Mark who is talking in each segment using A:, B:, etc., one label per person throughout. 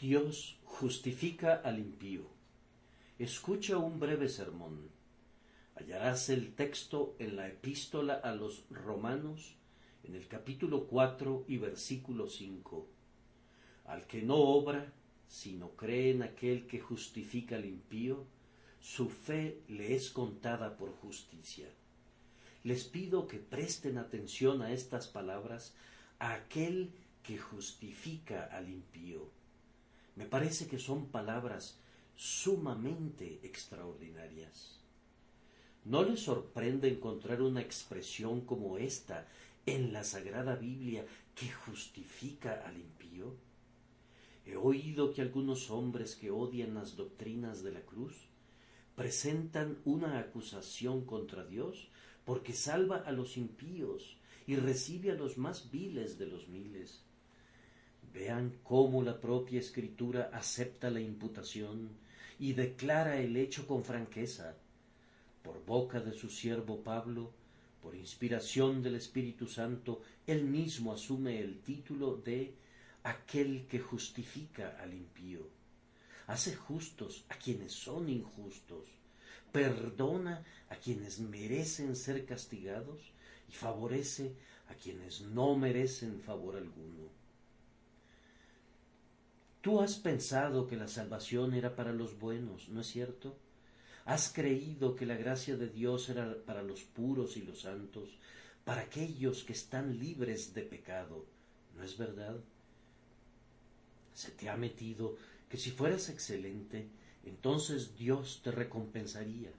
A: Dios justifica al impío. Escucha un breve sermón. Hallarás el texto en la epístola a los romanos en el capítulo 4 y versículo 5. Al que no obra, sino cree en aquel que justifica al impío, su fe le es contada por justicia. Les pido que presten atención a estas palabras a aquel que justifica al impío. Me parece que son palabras sumamente extraordinarias. ¿No les sorprende encontrar una expresión como esta en la Sagrada Biblia que justifica al impío? He oído que algunos hombres que odian las doctrinas de la cruz presentan una acusación contra Dios porque salva a los impíos y recibe a los más viles de los miles. Vean cómo la propia escritura acepta la imputación y declara el hecho con franqueza. Por boca de su siervo Pablo, por inspiración del Espíritu Santo, él mismo asume el título de aquel que justifica al impío. Hace justos a quienes son injustos, perdona a quienes merecen ser castigados y favorece a quienes no merecen favor alguno. Tú has pensado que la salvación era para los buenos, ¿no es cierto? Has creído que la gracia de Dios era para los puros y los santos, para aquellos que están libres de pecado, ¿no es verdad? Se te ha metido que si fueras excelente, entonces Dios te recompensaría.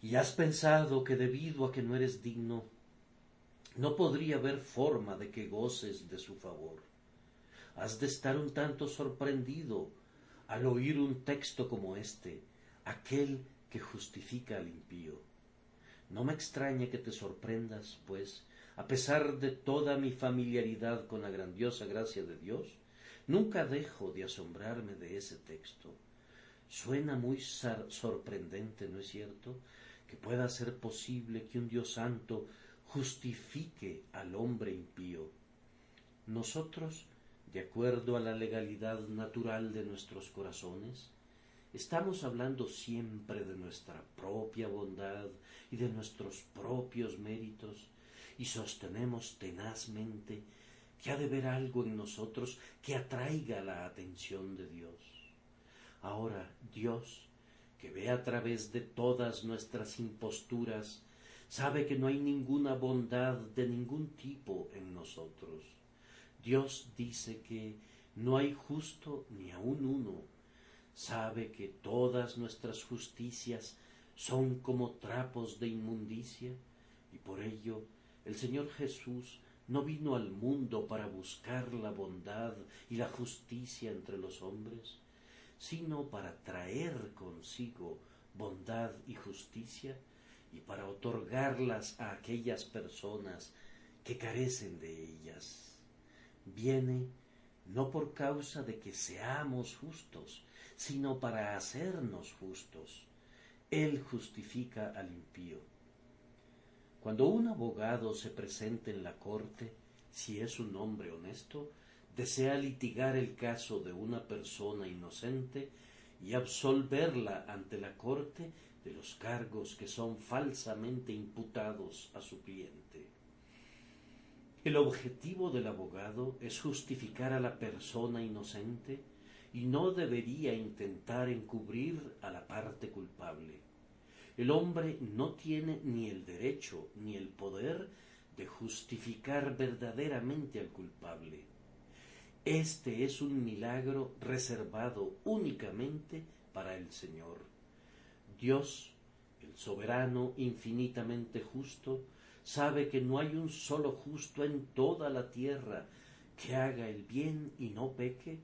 A: Y has pensado que debido a que no eres digno, no podría haber forma de que goces de su favor has de estar un tanto sorprendido al oír un texto como este, aquel que justifica al impío. No me extraña que te sorprendas, pues, a pesar de toda mi familiaridad con la grandiosa gracia de Dios, nunca dejo de asombrarme de ese texto. Suena muy sorprendente, ¿no es cierto?, que pueda ser posible que un Dios santo justifique al hombre impío. Nosotros de acuerdo a la legalidad natural de nuestros corazones, estamos hablando siempre de nuestra propia bondad y de nuestros propios méritos y sostenemos tenazmente que ha de haber algo en nosotros que atraiga la atención de Dios. Ahora Dios, que ve a través de todas nuestras imposturas, sabe que no hay ninguna bondad de ningún tipo en nosotros Dios dice que no hay justo ni aun uno. Sabe que todas nuestras justicias son como trapos de inmundicia y por ello el Señor Jesús no vino al mundo para buscar la bondad y la justicia entre los hombres, sino para traer consigo bondad y justicia y para otorgarlas a aquellas personas que carecen de ellas viene no por causa de que seamos justos, sino para hacernos justos. Él justifica al impío. Cuando un abogado se presenta en la corte, si es un hombre honesto, desea litigar el caso de una persona inocente y absolverla ante la corte de los cargos que son falsamente imputados a su cliente. El objetivo del abogado es justificar a la persona inocente y no debería intentar encubrir a la parte culpable. El hombre no tiene ni el derecho ni el poder de justificar verdaderamente al culpable. Este es un milagro reservado únicamente para el Señor. Dios, el soberano infinitamente justo, sabe que no hay un solo justo en toda la tierra que haga el bien y no peque,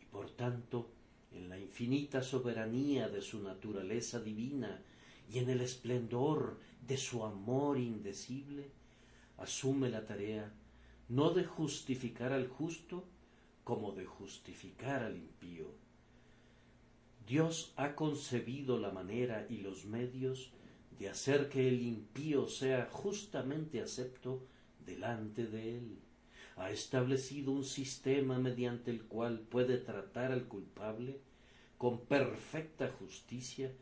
A: y por tanto, en la infinita soberanía de su naturaleza divina y en el esplendor de su amor indecible, asume la tarea no de justificar al justo, como de justificar al impío. Dios ha concebido la manera y los medios de hacer que el impío sea justamente acepto delante de él. ha establecido un sistema mediante el cual puede tratar al culpable con perfecta justicia,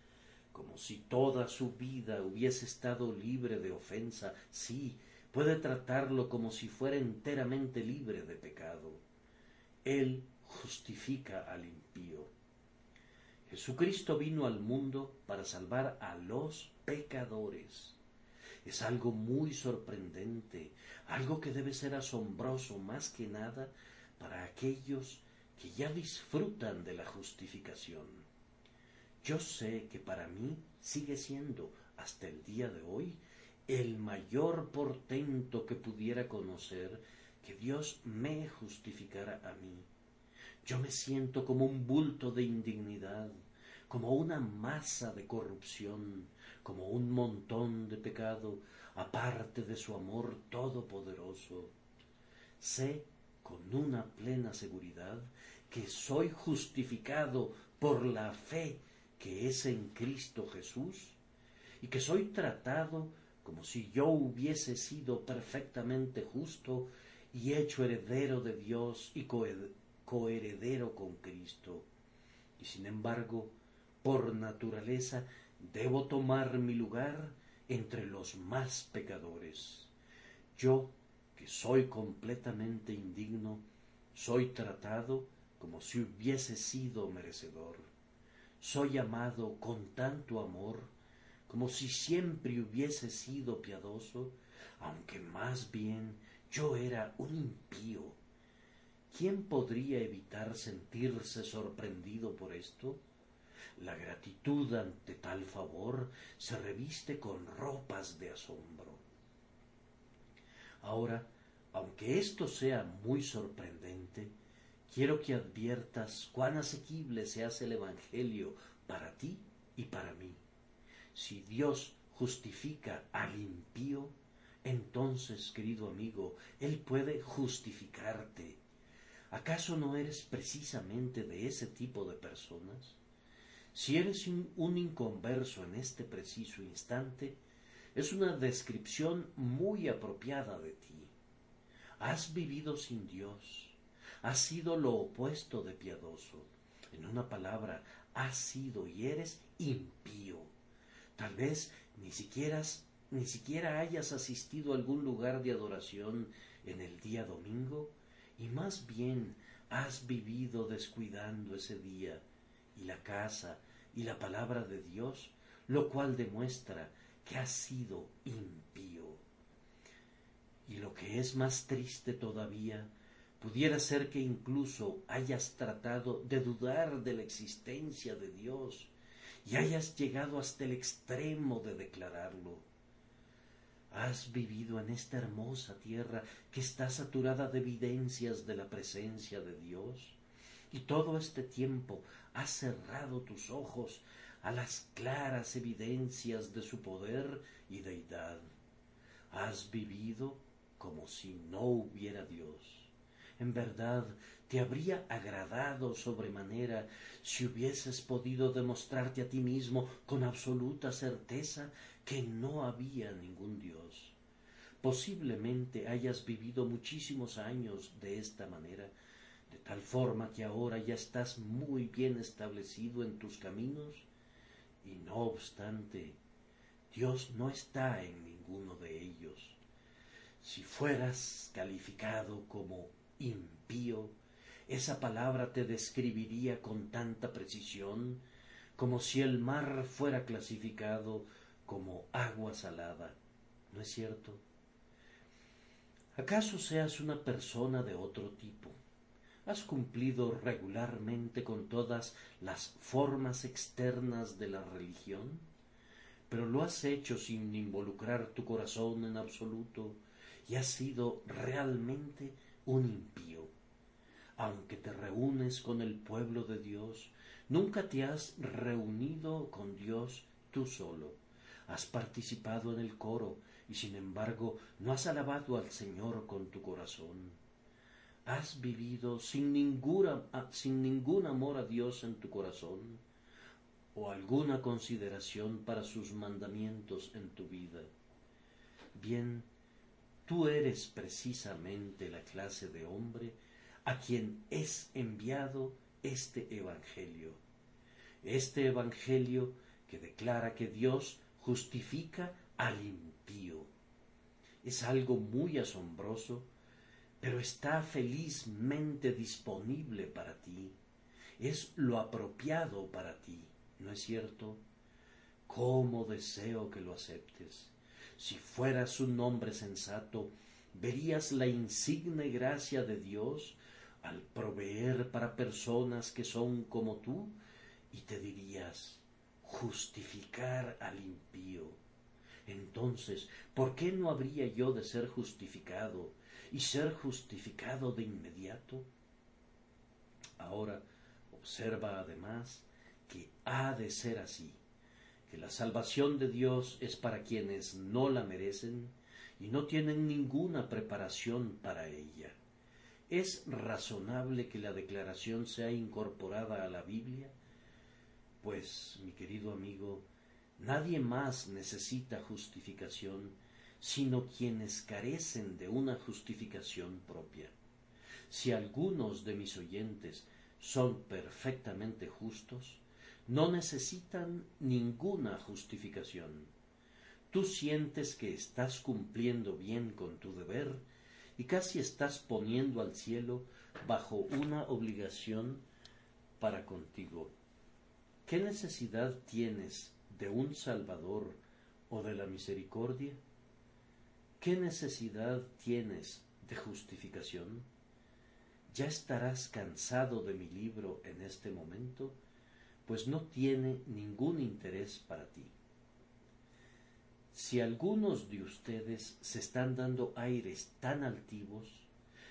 A: como si toda su vida hubiese estado libre de ofensa, sí, puede tratarlo como si fuera enteramente libre de pecado. Él justifica al impío. Jesucristo vino al mundo para salvar a los pecadores. Es algo muy sorprendente, algo que debe ser asombroso más que nada para aquellos que ya disfrutan de la justificación. Yo sé que para mí sigue siendo, hasta el día de hoy, el mayor portento que pudiera conocer que Dios me justificara a mí. Yo me siento como un bulto de indignidad, como una masa de corrupción, como un montón de pecado, aparte de su amor todopoderoso. Sé con una plena seguridad que soy justificado por la fe que es en Cristo Jesús y que soy tratado como si yo hubiese sido perfectamente justo y hecho heredero de Dios y coheredero con Cristo. Y sin embargo, por naturaleza, debo tomar mi lugar entre los más pecadores. Yo, que soy completamente indigno, soy tratado como si hubiese sido merecedor. Soy amado con tanto amor como si siempre hubiese sido piadoso, aunque más bien yo era un impío. ¿Quién podría evitar sentirse sorprendido por esto? La gratitud ante tal favor se reviste con ropas de asombro. Ahora, aunque esto sea muy sorprendente, quiero que adviertas cuán asequible se hace el Evangelio para ti y para mí. Si Dios justifica al impío, entonces, querido amigo, Él puede justificarte. ¿Acaso no eres precisamente de ese tipo de personas? Si eres un, inconverso en este preciso instante, es una descripción muy apropiada de ti. Has vivido sin Dios, has sido lo opuesto de piadoso. En una palabra, has sido y eres impío. Tal vez ni siquiera, ni siquiera hayas asistido a algún lugar de adoración en el día domingo, y más bien has vivido descuidando ese día y la casa y la palabra de Dios, lo cual demuestra que has sido impío. Y lo que es más triste todavía, pudiera ser que incluso hayas tratado de dudar de la existencia de Dios y hayas llegado hasta el extremo de declararlo. Has vivido en esta hermosa tierra que está saturada de evidencias de la presencia de Dios y todo este tiempo has cerrado tus ojos a las claras evidencias de su poder y deidad. Has vivido como si no hubiera Dios. En verdad, te habría agradado sobremanera si hubieses podido demostrarte a ti mismo con absoluta certeza que no había ningún Dios. Posiblemente hayas vivido muchísimos años de esta manera, de tal forma que ahora ya estás muy bien establecido en tus caminos, y no obstante, Dios no está en ninguno de ellos. Si fueras calificado como impío, esa palabra te describiría con tanta precisión como si el mar fuera clasificado como agua salada. ¿No es cierto? ¿Acaso seas una persona de otro tipo? has cumplido regularmente con todas las formas externas de la religión, pero lo has hecho sin involucrar tu corazón en absoluto y has sido realmente un impío. Aunque te reúnes con el pueblo de Dios, nunca te has reunido con Dios tú solo. Has participado en el coro y sin embargo no has alabado al Señor con tu corazón has vivido sin, ninguna, sin ningún amor a Dios en tu corazón o alguna consideración para sus mandamientos en tu vida. Bien, tú eres precisamente la clase de hombre a quien es enviado este Evangelio. Este Evangelio que declara que Dios justifica al impío. Es algo muy asombroso, pero está felizmente disponible para ti. Es lo apropiado para ti, ¿no es cierto? ¿Cómo deseo que lo aceptes? Si fueras un hombre sensato, verías la insigne gracia de Dios al proveer para personas que son como tú y te dirías, justificar al impío. Entonces, ¿por qué no habría yo de ser justificado y ser justificado de inmediato? Ahora, observa además que ha de ser así, que la salvación de Dios es para quienes no la merecen y no tienen ninguna preparación para ella. ¿Es razonable que la declaración sea incorporada a la Biblia? Pues, mi querido amigo, nadie más necesita justificación sino quienes carecen de una justificación propia. Si algunos de mis oyentes son perfectamente justos, no necesitan ninguna justificación. Tú sientes que estás cumpliendo bien con tu deber y casi estás poniendo al cielo bajo una obligación para contigo. ¿Qué necesidad tienes de un Salvador o de la misericordia? ¿Qué necesidad tienes de justificación? ¿Ya estarás cansado de mi libro en este momento? Pues no tiene ningún interés para ti. Si algunos de ustedes se están dando aires tan altivos,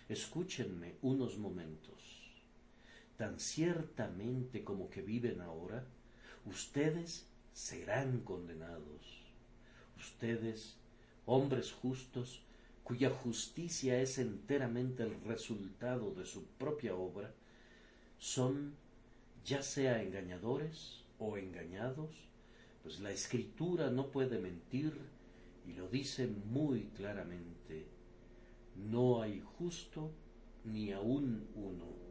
A: escúchenme unos momentos tan ciertamente como que viven ahora, ustedes serán condenados. Ustedes, hombres justos, cuya justicia es enteramente el resultado de su propia obra, son ya sea engañadores o engañados, pues la escritura no puede mentir y lo dice muy claramente. No hay justo ni aun uno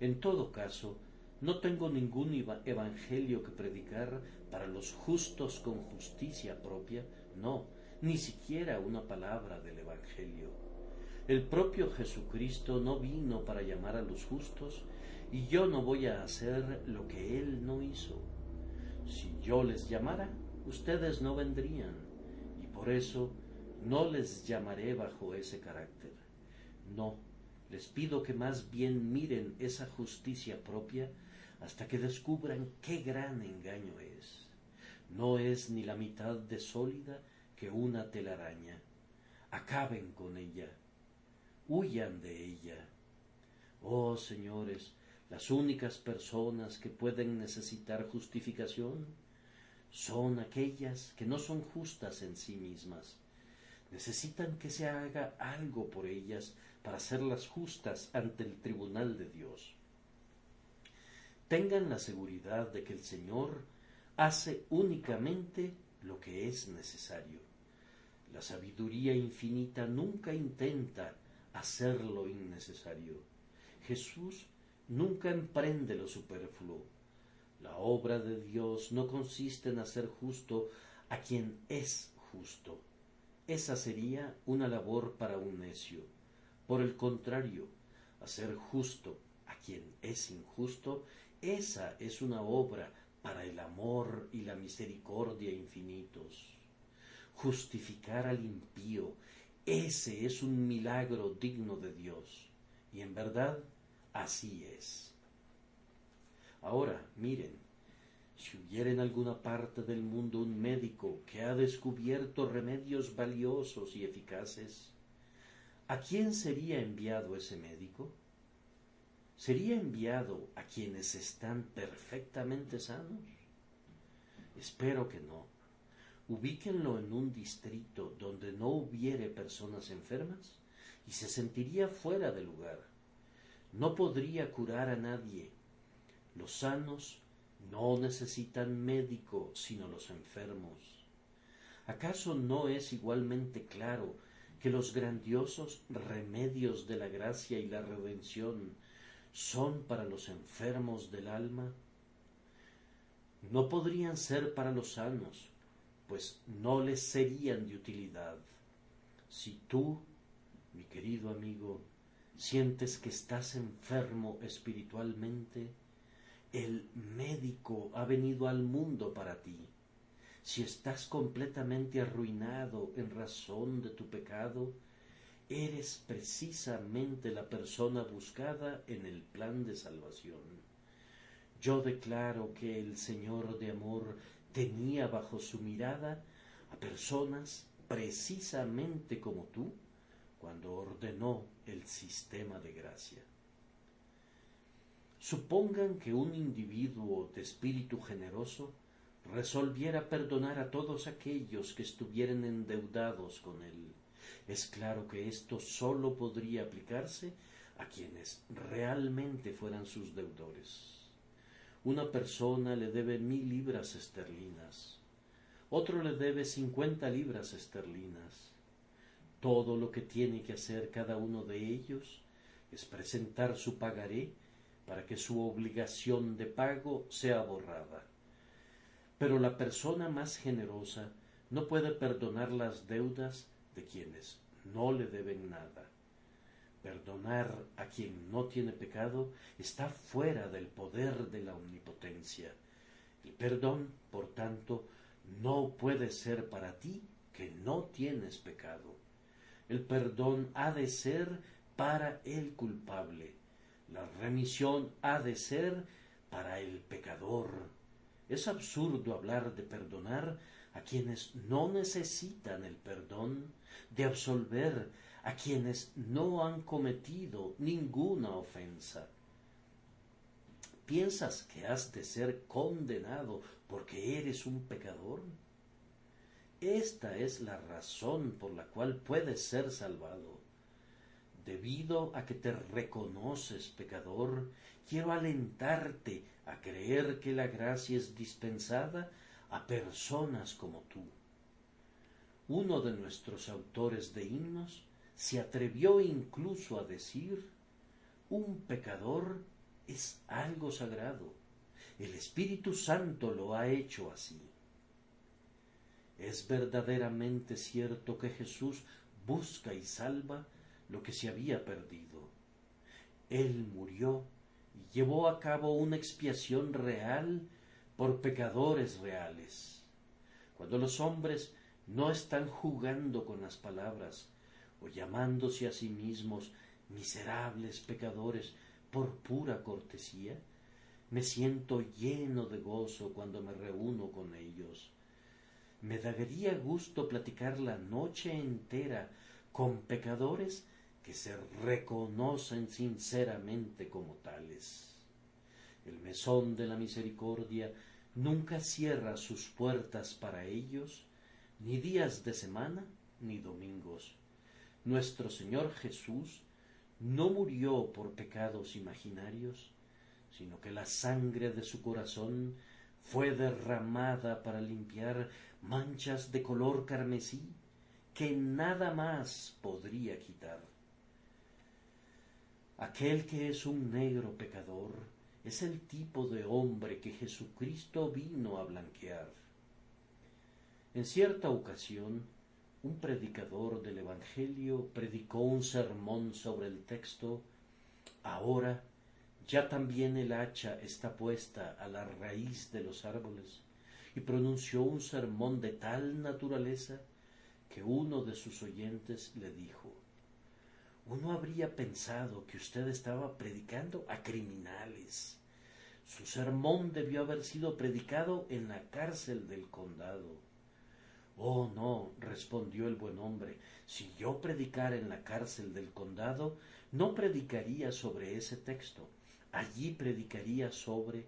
A: en todo caso, no tengo ningún evangelio que predicar para los justos con justicia propia, no, ni siquiera una palabra del evangelio. El propio Jesucristo no vino para llamar a los justos, y yo no voy a hacer lo que Él no hizo. Si yo les llamara, ustedes no vendrían, y por eso no les llamaré bajo ese carácter. No, les pido que más bien miren esa justicia propia hasta que descubran qué gran engaño es. No es ni la mitad de sólida que una telaraña. Acaben con ella. Huyan de ella. Oh, señores, las únicas personas que pueden necesitar justificación son aquellas que no son justas en sí mismas. Necesitan que se haga algo por ellas para hacerlas justas ante el tribunal de Dios. Tengan la seguridad de que el Señor hace únicamente lo que es necesario. La sabiduría infinita nunca intenta hacer lo innecesario. Jesús nunca emprende lo superfluo. La obra de Dios no consiste en hacer justo a quien es justo. Esa sería una labor para un necio. Por el contrario, hacer justo a quien es injusto, esa es una obra para el amor y la misericordia infinitos. Justificar al impío, ese es un milagro digno de Dios. Y en verdad, así es. Ahora, miren, si hubiera en alguna parte del mundo un médico que ha descubierto remedios valiosos y eficaces, ¿A quién sería enviado ese médico? ¿Sería enviado a quienes están perfectamente sanos? Espero que no. Ubíquenlo en un distrito donde no hubiere personas enfermas y se sentiría fuera de lugar. No podría curar a nadie. Los sanos no necesitan médico sino los enfermos. ¿Acaso no es igualmente claro que los grandiosos remedios de la gracia y la redención son para los enfermos del alma? No podrían ser para los sanos, pues no les serían de utilidad. Si tú, mi querido amigo, sientes que estás enfermo espiritualmente, el médico ha venido al mundo para ti. Si estás completamente arruinado en razón de tu pecado, eres precisamente la persona buscada en el plan de salvación. Yo declaro que el Señor de amor tenía bajo su mirada a personas precisamente como tú cuando ordenó el sistema de gracia. Supongan que un individuo de espíritu generoso resolviera perdonar a todos aquellos que estuvieran endeudados con él. Es claro que esto sólo podría aplicarse a quienes realmente fueran sus deudores. Una persona le debe mil libras esterlinas, otro le debe cincuenta libras esterlinas. Todo lo que tiene que hacer cada uno de ellos es presentar su pagaré para que su obligación de pago sea borrada. Pero la persona más generosa no puede perdonar las deudas de quienes no le deben nada. Perdonar a quien no tiene pecado está fuera del poder de la omnipotencia. El perdón, por tanto, no puede ser para ti que no tienes pecado. El perdón ha de ser para el culpable. La remisión ha de ser para el pecador. Es absurdo hablar de perdonar a quienes no necesitan el perdón, de absolver a quienes no han cometido ninguna ofensa. ¿Piensas que has de ser condenado porque eres un pecador? Esta es la razón por la cual puedes ser salvado. Debido a que te reconoces pecador, quiero alentarte a creer que la gracia es dispensada a personas como tú. Uno de nuestros autores de himnos se atrevió incluso a decir un pecador es algo sagrado. El Espíritu Santo lo ha hecho así. Es verdaderamente cierto que Jesús busca y salva lo que se había perdido. Él murió y llevó a cabo una expiación real por pecadores reales. Cuando los hombres no están jugando con las palabras o llamándose a sí mismos miserables pecadores por pura cortesía, me siento lleno de gozo cuando me reúno con ellos. Me daría gusto platicar la noche entera con pecadores que se reconocen sinceramente como tales. El mesón de la misericordia nunca cierra sus puertas para ellos, ni días de semana ni domingos. Nuestro Señor Jesús no murió por pecados imaginarios, sino que la sangre de su corazón fue derramada para limpiar manchas de color carmesí que nada más podría quitar. Aquel que es un negro pecador es el tipo de hombre que Jesucristo vino a blanquear. En cierta ocasión, un predicador del Evangelio predicó un sermón sobre el texto Ahora ya también el hacha está puesta a la raíz de los árboles, y pronunció un sermón de tal naturaleza que uno de sus oyentes le dijo uno habría pensado que usted estaba predicando a criminales. Su sermón debió haber sido predicado en la cárcel del condado. Oh, no, respondió el buen hombre, si yo predicara en la cárcel del condado, no predicaría sobre ese texto. Allí predicaría sobre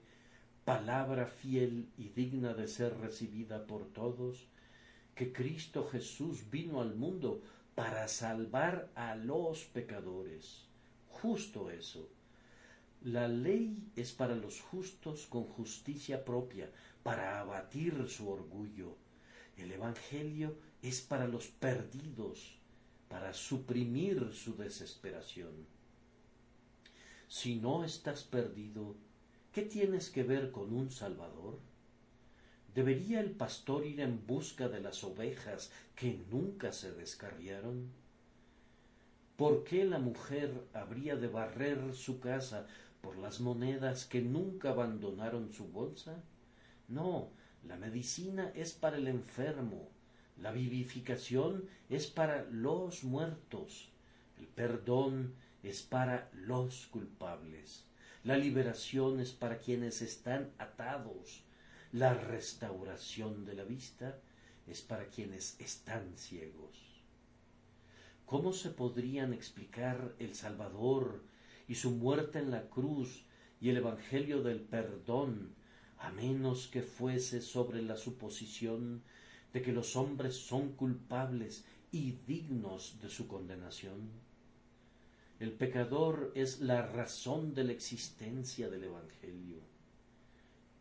A: palabra fiel y digna de ser recibida por todos, que Cristo Jesús vino al mundo para salvar a los pecadores. Justo eso. La ley es para los justos con justicia propia, para abatir su orgullo. El Evangelio es para los perdidos, para suprimir su desesperación. Si no estás perdido, ¿qué tienes que ver con un Salvador? ¿Debería el pastor ir en busca de las ovejas que nunca se descarriaron? ¿Por qué la mujer habría de barrer su casa por las monedas que nunca abandonaron su bolsa? No, la medicina es para el enfermo, la vivificación es para los muertos, el perdón es para los culpables, la liberación es para quienes están atados, la restauración de la vista es para quienes están ciegos. ¿Cómo se podrían explicar el Salvador y su muerte en la cruz y el Evangelio del perdón a menos que fuese sobre la suposición de que los hombres son culpables y dignos de su condenación. El pecador es la razón de la existencia del Evangelio.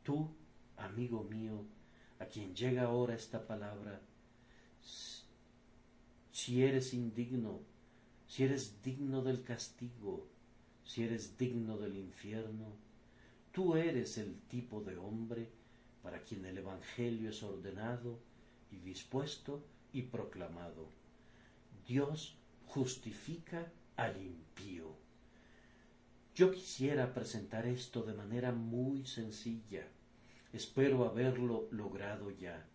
A: Tú, amigo mío, a quien llega ahora esta palabra, si eres indigno, si eres digno del castigo, si eres digno del infierno, tú eres el tipo de hombre para quien el Evangelio es ordenado y dispuesto y proclamado. Dios justifica al impío. Yo quisiera presentar esto de manera muy sencilla. Espero haberlo logrado ya.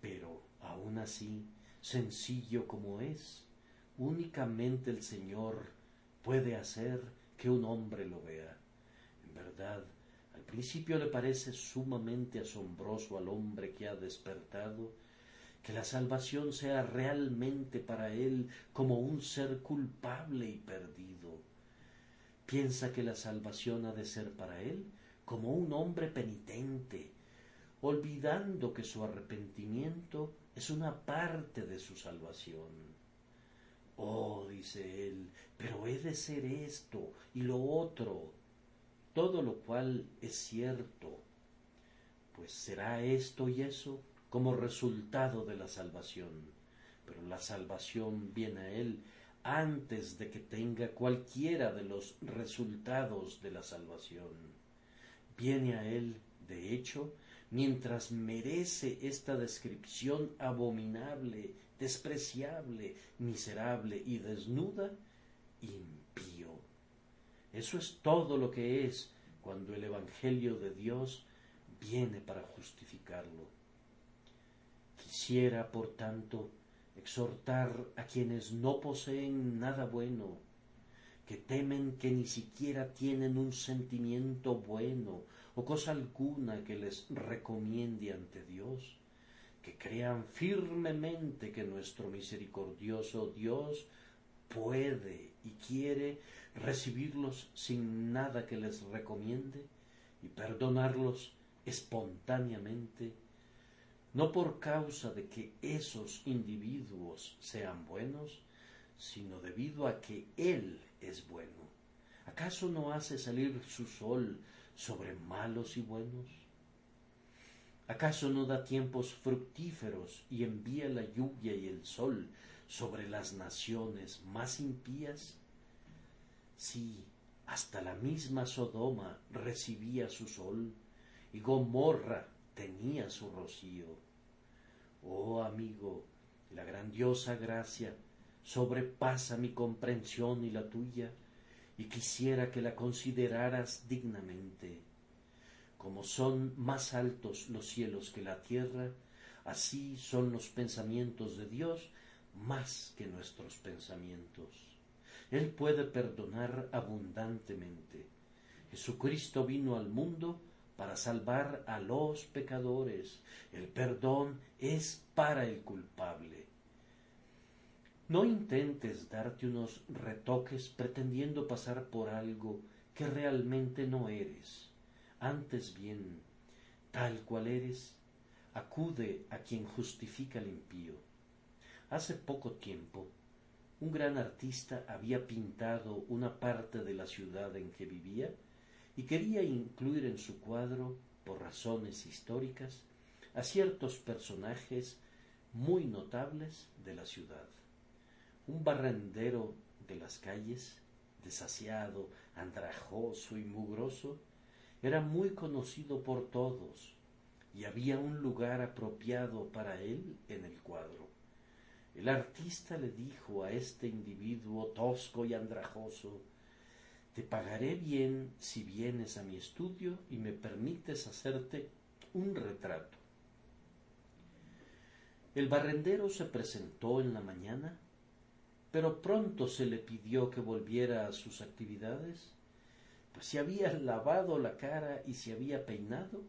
A: Pero aun así, sencillo como es, únicamente el Señor puede hacer que un hombre lo vea. En verdad, al principio le parece sumamente asombroso al hombre que ha despertado que la salvación sea realmente para él como un ser culpable y perdido. Piensa que la salvación ha de ser para él como un hombre penitente, olvidando que su arrepentimiento es una parte de su salvación. Oh, dice él, pero he de ser esto y lo otro, todo lo cual es cierto, pues será esto y eso como resultado de la salvación. Pero la salvación viene a él antes de que tenga cualquiera de los resultados de la salvación. Viene a él, de hecho, mientras merece esta descripción abominable, despreciable, miserable y desnuda, impío. Eso es todo lo que es cuando el Evangelio de Dios viene para justificarlo. Quisiera, por tanto, exhortar a quienes no poseen nada bueno, que temen que ni siquiera tienen un sentimiento bueno o cosa alguna que les recomiende ante Dios, que crean firmemente que nuestro misericordioso Dios puede y quiere recibirlos sin nada que les recomiende y perdonarlos espontáneamente no por causa de que esos individuos sean buenos, sino debido a que Él es bueno. ¿Acaso no hace salir su sol sobre malos y buenos? ¿Acaso no da tiempos fructíferos y envía la lluvia y el sol sobre las naciones más impías? Sí, hasta la misma Sodoma recibía su sol y Gomorra tenía su rocío. Oh amigo, la grandiosa gracia sobrepasa mi comprensión y la tuya, y quisiera que la consideraras dignamente. Como son más altos los cielos que la tierra, así son los pensamientos de Dios más que nuestros pensamientos. Él puede perdonar abundantemente. Jesucristo vino al mundo para salvar a los pecadores. El perdón es para el culpable. No intentes darte unos retoques pretendiendo pasar por algo que realmente no eres. Antes bien, tal cual eres, acude a quien justifica el impío. Hace poco tiempo, un gran artista había pintado una parte de la ciudad en que vivía y quería incluir en su cuadro, por razones históricas, a ciertos personajes muy notables de la ciudad. Un barrendero de las calles, desasiado, andrajoso y mugroso, era muy conocido por todos y había un lugar apropiado para él en el cuadro. El artista le dijo a este individuo tosco y andrajoso Te pagaré bien si vienes a mi estudio y me permites hacerte un retrato. El barrendero se presentó en la mañana, pero pronto se le pidió que volviera a sus actividades, pues se había lavado la cara y se había peinado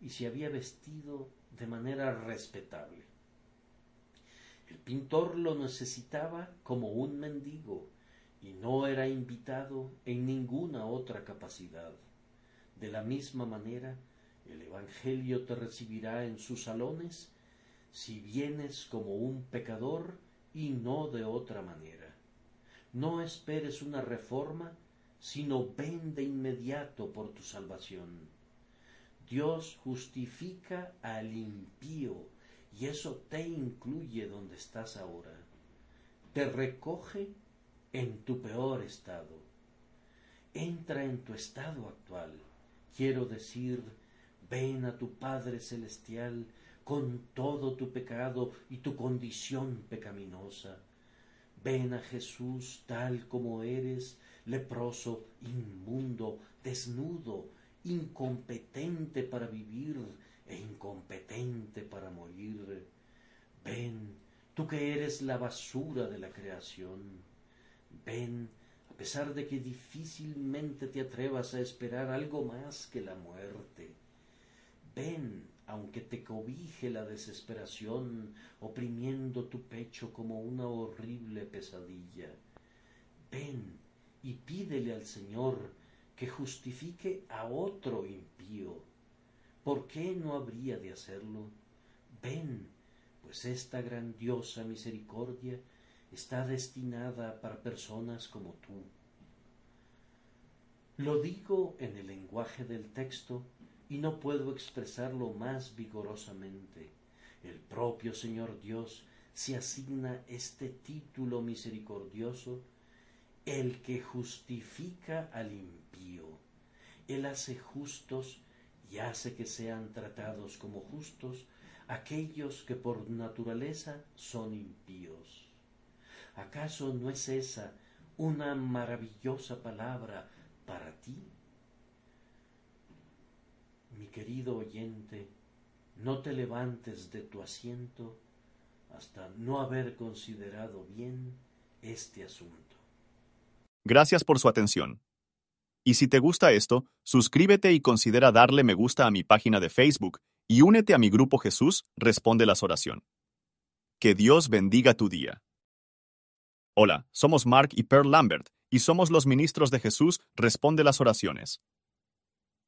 A: y se había vestido de manera respetable. El pintor lo necesitaba como un mendigo y no era invitado en ninguna otra capacidad. De la misma manera, el Evangelio te recibirá en sus salones si vienes como un pecador y no de otra manera. No esperes una reforma, sino ven de inmediato por tu salvación. Dios justifica al impío y eso te incluye donde estás ahora. Te recoge en tu peor estado. Entra en tu estado actual. Quiero decir, ven a tu Padre Celestial con todo tu pecado y tu condición pecaminosa. Ven a Jesús tal como eres, leproso, inmundo, desnudo, incompetente para vivir e incompetente para morir. Ven, tú que eres la basura de la creación. Ven, a pesar de que difícilmente te atrevas a esperar algo más que la muerte. Ven, aunque te cobije la desesperación, oprimiendo tu pecho como una horrible pesadilla. Ven y pídele al Señor que justifique a otro impío. ¿Por qué no habría de hacerlo? Ven, pues esta grandiosa misericordia está destinada para personas como tú. Lo digo en el lenguaje del texto y no puedo expresarlo más vigorosamente. El propio Señor Dios se asigna este título misericordioso, el que justifica al impío. Él hace justos y hace que sean tratados como justos aquellos que por naturaleza son impíos. ¿Acaso no es esa una maravillosa palabra para ti? Mi querido oyente, no te levantes de tu asiento hasta no haber considerado bien este asunto.
B: Gracias por su atención. Y si te gusta esto, suscríbete y considera darle me gusta a mi página de Facebook y únete a mi grupo Jesús Responde las Oración. Que Dios bendiga tu día. Hola, somos Mark y Pearl Lambert y somos los ministros de Jesús Responde las Oraciones.